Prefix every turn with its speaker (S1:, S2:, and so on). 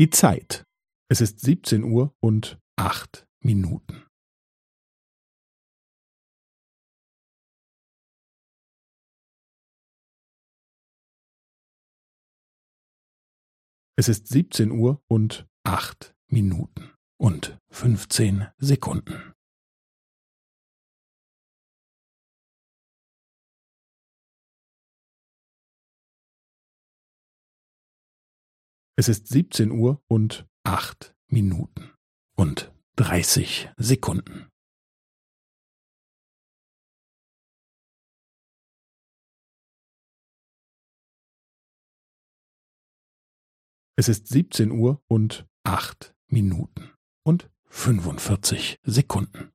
S1: Die Zeit. Es ist siebzehn Uhr und acht Minuten. Es ist siebzehn Uhr und acht Minuten und fünfzehn Sekunden. Es ist siebzehn Uhr und acht Minuten und dreißig Sekunden. Es ist siebzehn Uhr und acht Minuten und fünfundvierzig Sekunden.